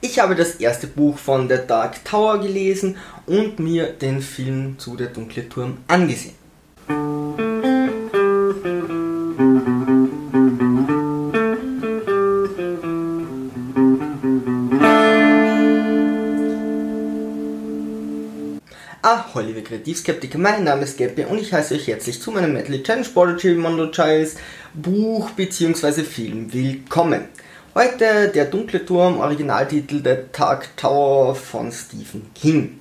Ich habe das erste Buch von The Dark Tower gelesen und mir den Film zu Der dunkle Turm angesehen. Ahoi liebe Kreativskeptiker, mein Name ist Gabby und ich heiße euch herzlich zu meinem Metal Challenge Prodigy Mondo Giles Buch bzw. Film willkommen. Heute der dunkle Turm, Originaltitel The Dark Tower von Stephen King.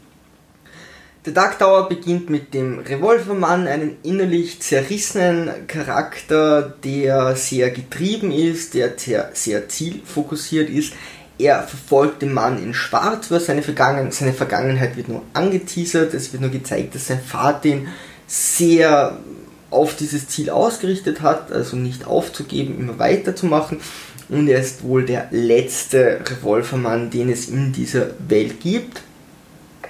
The Dark Tower beginnt mit dem Revolvermann, einem innerlich zerrissenen Charakter, der sehr getrieben ist, der sehr, zielfokussiert ist. Er verfolgt den Mann in Schwarz, seine, Vergangen seine Vergangenheit wird nur angeteasert, es wird nur gezeigt, dass sein Vater ihn sehr auf dieses Ziel ausgerichtet hat, also nicht aufzugeben, immer weiterzumachen und er ist wohl der letzte Revolvermann, den es in dieser Welt gibt.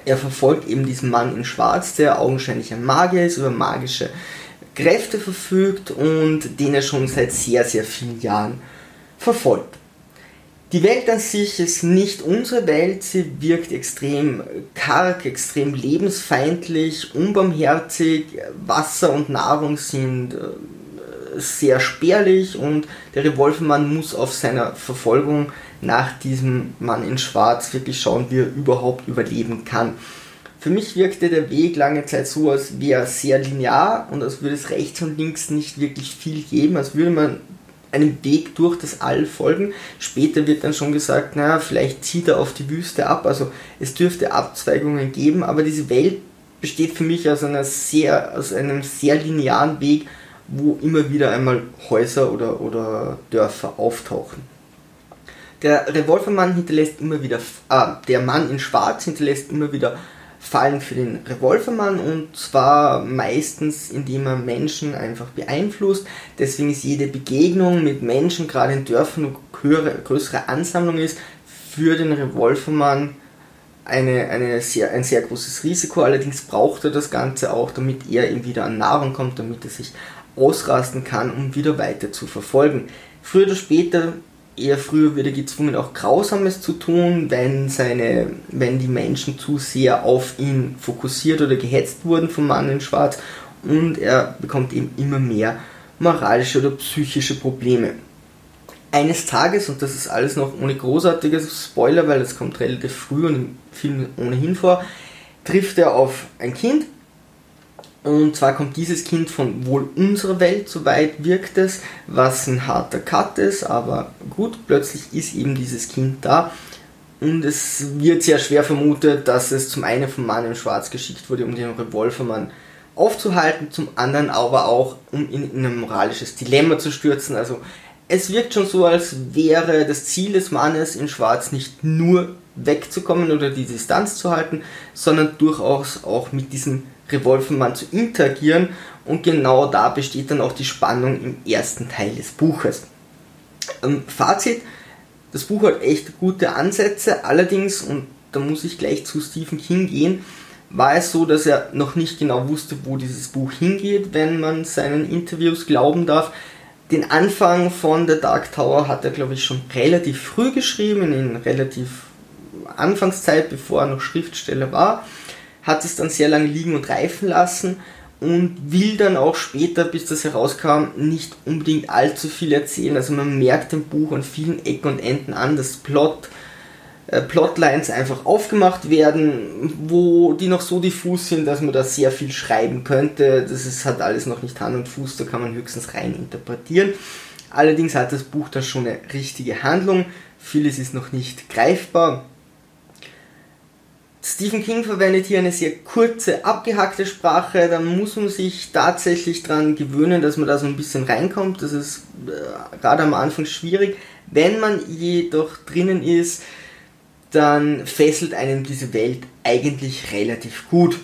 Er verfolgt eben diesen Mann in Schwarz, der augenscheinlich ein Magier ist, über magische Kräfte verfügt und den er schon seit sehr, sehr vielen Jahren verfolgt. Die Welt an sich ist nicht unsere Welt, sie wirkt extrem karg, extrem lebensfeindlich, unbarmherzig, Wasser und Nahrung sind äh, sehr spärlich und der Revolvermann muss auf seiner Verfolgung nach diesem Mann in Schwarz wirklich schauen, wie er überhaupt überleben kann. Für mich wirkte der Weg lange Zeit so, als wäre er sehr linear und als würde es rechts und links nicht wirklich viel geben, als würde man einem Weg durch das All folgen. Später wird dann schon gesagt, naja, vielleicht zieht er auf die Wüste ab, also es dürfte Abzweigungen geben, aber diese Welt besteht für mich aus, einer sehr, aus einem sehr linearen Weg, wo immer wieder einmal Häuser oder, oder Dörfer auftauchen. Der Revolvermann hinterlässt immer wieder, ah, der Mann in Schwarz hinterlässt immer wieder Fallen für den Revolvermann und zwar meistens, indem er Menschen einfach beeinflusst. Deswegen ist jede Begegnung mit Menschen, gerade in Dörfern, wo höhere, größere Ansammlung ist, für den Revolvermann eine, eine sehr, ein sehr großes Risiko. Allerdings braucht er das Ganze auch, damit er eben wieder an Nahrung kommt, damit er sich ausrasten kann, um wieder weiter zu verfolgen. Früher oder später, eher früher wird er gezwungen, auch Grausames zu tun, wenn, seine, wenn die Menschen zu sehr auf ihn fokussiert oder gehetzt wurden vom Mann in Schwarz und er bekommt eben immer mehr moralische oder psychische Probleme. Eines Tages, und das ist alles noch ohne großartige Spoiler, weil es kommt relativ früh und im Film ohnehin vor, trifft er auf ein Kind, und zwar kommt dieses Kind von wohl unserer Welt, soweit wirkt es, was ein harter Cut ist, aber gut, plötzlich ist eben dieses Kind da. Und es wird sehr schwer vermutet, dass es zum einen vom Mann in Schwarz geschickt wurde, um den Revolvermann aufzuhalten, zum anderen aber auch, um ihn in ein moralisches Dilemma zu stürzen. Also es wirkt schon so, als wäre das Ziel des Mannes in Schwarz nicht nur wegzukommen oder die Distanz zu halten, sondern durchaus auch mit diesem Revolvermann zu interagieren und genau da besteht dann auch die Spannung im ersten Teil des Buches. Ähm, Fazit, das Buch hat echt gute Ansätze, allerdings, und da muss ich gleich zu Stephen King gehen, war es so, dass er noch nicht genau wusste, wo dieses Buch hingeht, wenn man seinen Interviews glauben darf. Den Anfang von The Dark Tower hat er, glaube ich, schon relativ früh geschrieben, in relativ Anfangszeit, bevor er noch Schriftsteller war hat es dann sehr lange liegen und reifen lassen und will dann auch später, bis das herauskam, nicht unbedingt allzu viel erzählen. Also man merkt dem Buch an vielen Ecken und Enden an, dass Plot, äh, Plotlines einfach aufgemacht werden, wo die noch so diffus sind, dass man da sehr viel schreiben könnte. Das ist, hat alles noch nicht Hand und Fuß, da kann man höchstens rein interpretieren. Allerdings hat das Buch da schon eine richtige Handlung. Vieles ist noch nicht greifbar Stephen King verwendet hier eine sehr kurze, abgehackte Sprache. Da muss man sich tatsächlich daran gewöhnen, dass man da so ein bisschen reinkommt. Das ist äh, gerade am Anfang schwierig. Wenn man jedoch drinnen ist, dann fesselt einen diese Welt eigentlich relativ gut.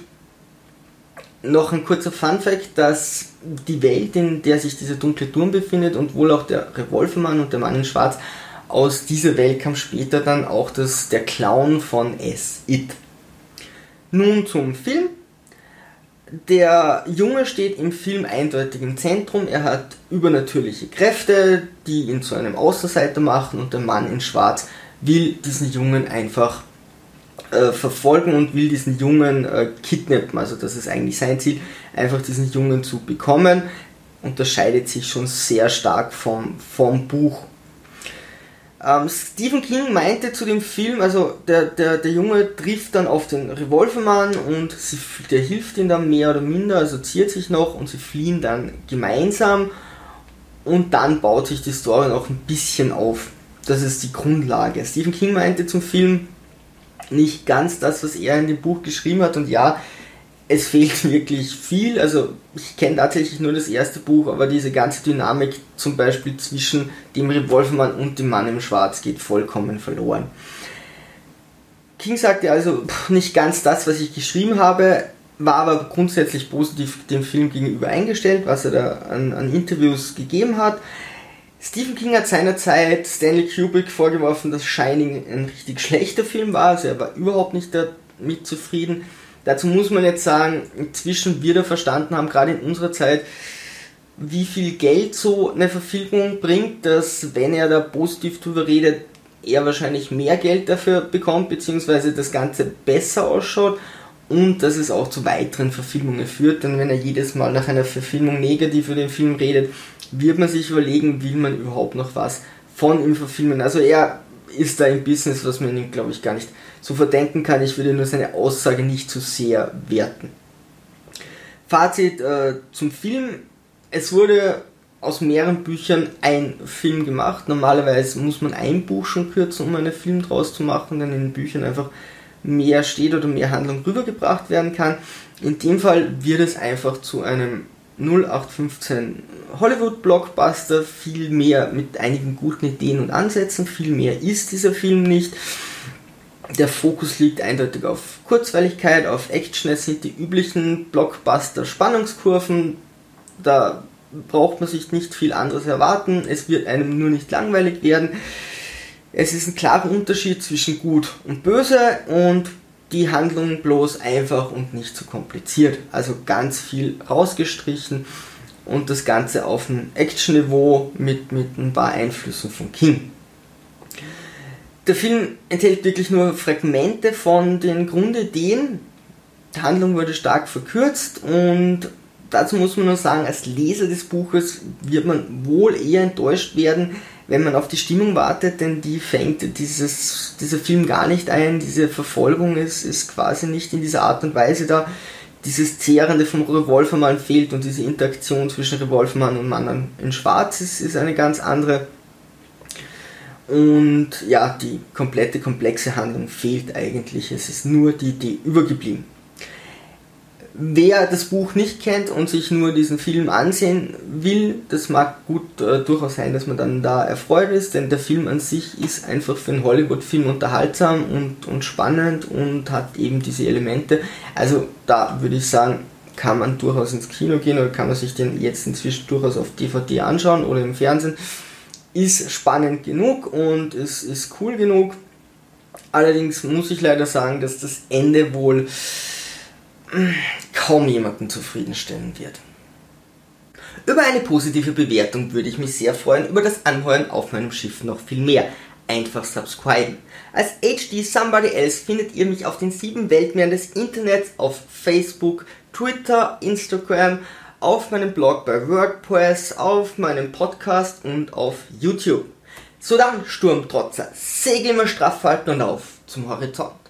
Noch ein kurzer Funfact, dass die Welt, in der sich dieser dunkle Turm befindet und wohl auch der Revolvermann und der Mann in Schwarz, aus dieser Welt kam später dann auch das, der Clown von S. It. Nun zum Film. Der Junge steht im Film eindeutig im Zentrum. Er hat übernatürliche Kräfte, die ihn zu einem Außenseiter machen und der Mann in Schwarz will diesen Jungen einfach äh, verfolgen und will diesen Jungen äh, kidnappen. Also das ist eigentlich sein Ziel, einfach diesen Jungen zu bekommen. Unterscheidet sich schon sehr stark vom, vom Buch. Ähm, Stephen King meinte zu dem Film, also der, der, der Junge trifft dann auf den Revolvermann und sie, der hilft ihm dann mehr oder minder, also ziert sich noch und sie fliehen dann gemeinsam und dann baut sich die Story noch ein bisschen auf. Das ist die Grundlage. Stephen King meinte zum Film, nicht ganz das, was er in dem Buch geschrieben hat. Und ja, es fehlt wirklich viel. Also ich kenne tatsächlich nur das erste Buch, aber diese ganze Dynamik zum Beispiel zwischen dem Revolvermann und dem Mann im Schwarz geht vollkommen verloren. King sagte also nicht ganz das, was ich geschrieben habe, war aber grundsätzlich positiv dem Film gegenüber eingestellt, was er da an, an Interviews gegeben hat. Stephen King hat seinerzeit Stanley Kubrick vorgeworfen, dass Shining ein richtig schlechter Film war. Also er war überhaupt nicht damit zufrieden. Dazu muss man jetzt sagen, inzwischen wir da verstanden haben, gerade in unserer Zeit, wie viel Geld so eine Verfilmung bringt, dass wenn er da positiv drüber redet, er wahrscheinlich mehr Geld dafür bekommt, beziehungsweise das Ganze besser ausschaut und dass es auch zu weiteren Verfilmungen führt. Denn wenn er jedes Mal nach einer Verfilmung negativ über den Film redet, wird man sich überlegen, will man überhaupt noch was von ihm verfilmen. Also er ist da im Business, was man ihm, glaube ich, gar nicht so verdenken kann. Ich würde nur seine Aussage nicht zu sehr werten. Fazit äh, zum Film. Es wurde aus mehreren Büchern ein Film gemacht. Normalerweise muss man ein Buch schon kürzen, um einen Film draus zu machen, denn in den Büchern einfach mehr steht oder mehr Handlung rübergebracht werden kann. In dem Fall wird es einfach zu einem 0815 Hollywood-Blockbuster, viel mehr mit einigen guten Ideen und Ansätzen, viel mehr ist dieser Film nicht. Der Fokus liegt eindeutig auf Kurzweiligkeit, auf Action, es sind die üblichen Blockbuster-Spannungskurven, da braucht man sich nicht viel anderes erwarten, es wird einem nur nicht langweilig werden. Es ist ein klarer Unterschied zwischen gut und böse und die Handlung bloß einfach und nicht zu kompliziert. Also ganz viel rausgestrichen und das Ganze auf ein Action-Niveau mit, mit ein paar Einflüssen von King. Der Film enthält wirklich nur Fragmente von den Grundideen. Die Handlung wurde stark verkürzt und dazu muss man nur sagen, als Leser des Buches wird man wohl eher enttäuscht werden, wenn man auf die Stimmung wartet, denn die fängt dieses, dieser Film gar nicht ein. Diese Verfolgung ist, ist quasi nicht in dieser Art und Weise da. Dieses Zehrende vom Revolvermann fehlt und diese Interaktion zwischen Revolvermann und Mann in Schwarz ist, ist eine ganz andere. Und ja, die komplette komplexe Handlung fehlt eigentlich. Es ist nur die Idee übergeblieben. Wer das Buch nicht kennt und sich nur diesen Film ansehen will, das mag gut äh, durchaus sein, dass man dann da erfreut ist, denn der Film an sich ist einfach für einen Hollywood-Film unterhaltsam und, und spannend und hat eben diese Elemente. Also da würde ich sagen, kann man durchaus ins Kino gehen oder kann man sich den jetzt inzwischen durchaus auf DVD anschauen oder im Fernsehen. Ist spannend genug und es ist cool genug. Allerdings muss ich leider sagen, dass das Ende wohl kaum jemanden zufriedenstellen wird. Über eine positive Bewertung würde ich mich sehr freuen, über das Anheuern auf meinem Schiff noch viel mehr. Einfach subscriben. Als HD Somebody Else findet ihr mich auf den sieben Weltmeeren des Internets, auf Facebook, Twitter, Instagram, auf meinem Blog bei WordPress, auf meinem Podcast und auf YouTube. So dann, Sturmtrotzer, Segel immer straff halten und auf zum Horizont.